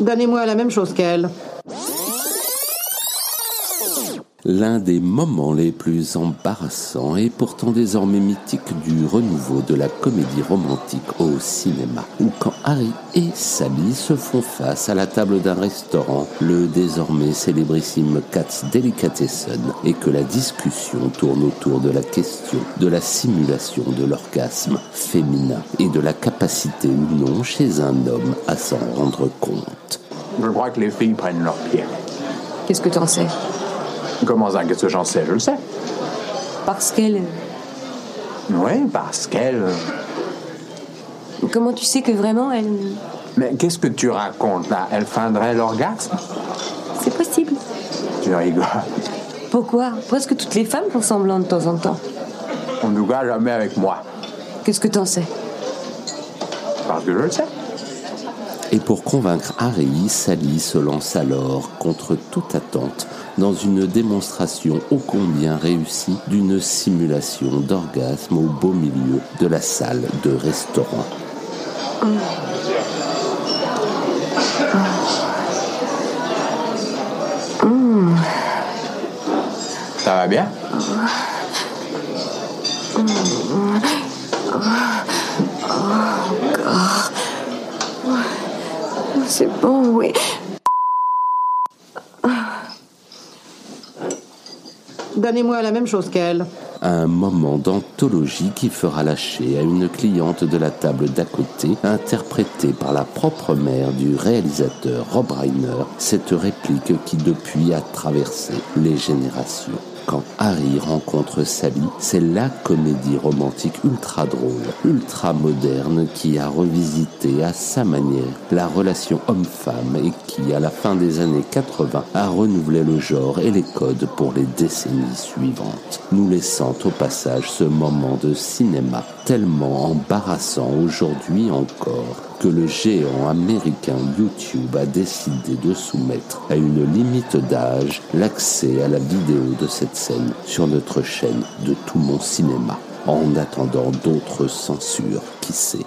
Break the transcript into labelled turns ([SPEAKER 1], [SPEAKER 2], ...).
[SPEAKER 1] Donnez-moi la même chose qu'elle.
[SPEAKER 2] L'un des moments les plus embarrassants et pourtant désormais mythique du renouveau de la comédie romantique au cinéma, où quand Harry et Sally se font face à la table d'un restaurant, le désormais célébrissime Katz Delicatessen, et que la discussion tourne autour de la question de la simulation de l'orgasme féminin et de la capacité ou non chez un homme à s'en rendre compte.
[SPEAKER 3] Je crois que les filles prennent leur pied.
[SPEAKER 4] Qu'est-ce que t'en sais?
[SPEAKER 3] Comment ça, qu'est-ce que j'en sais Je le sais.
[SPEAKER 4] Parce qu'elle.
[SPEAKER 3] Oui, parce qu'elle.
[SPEAKER 4] Comment tu sais que vraiment elle.
[SPEAKER 3] Mais qu'est-ce que tu racontes là? Elle feindrait l'orgasme?
[SPEAKER 4] C'est possible.
[SPEAKER 3] Tu rigoles.
[SPEAKER 4] Pourquoi? Pourquoi est-ce que toutes les femmes font semblant de temps en temps
[SPEAKER 3] En tout cas, jamais avec moi.
[SPEAKER 4] Qu'est-ce que t'en sais?
[SPEAKER 3] Parce que je le sais.
[SPEAKER 2] Et pour convaincre Harry, Sally se lance alors, contre toute attente, dans une démonstration ô combien réussie d'une simulation d'orgasme au beau milieu de la salle de restaurant.
[SPEAKER 3] Ça va bien?
[SPEAKER 4] C'est bon, oui.
[SPEAKER 1] Donnez-moi la même chose qu'elle.
[SPEAKER 2] Un moment d'anthologie qui fera lâcher à une cliente de la table d'à côté, interprétée par la propre mère du réalisateur Rob Reiner, cette réplique qui depuis a traversé les générations. Quand Harry rencontre Sally, c'est la comédie romantique ultra drôle, ultra moderne qui a revisité à sa manière la relation homme-femme et qui, à la fin des années 80, a renouvelé le genre et les codes pour les décennies suivantes, nous laissant au passage ce moment de cinéma tellement embarrassant aujourd'hui encore que le géant américain YouTube a décidé de soumettre à une limite d'âge l'accès à la vidéo de cette scène sur notre chaîne de tout mon cinéma, en attendant d'autres censures, qui sait?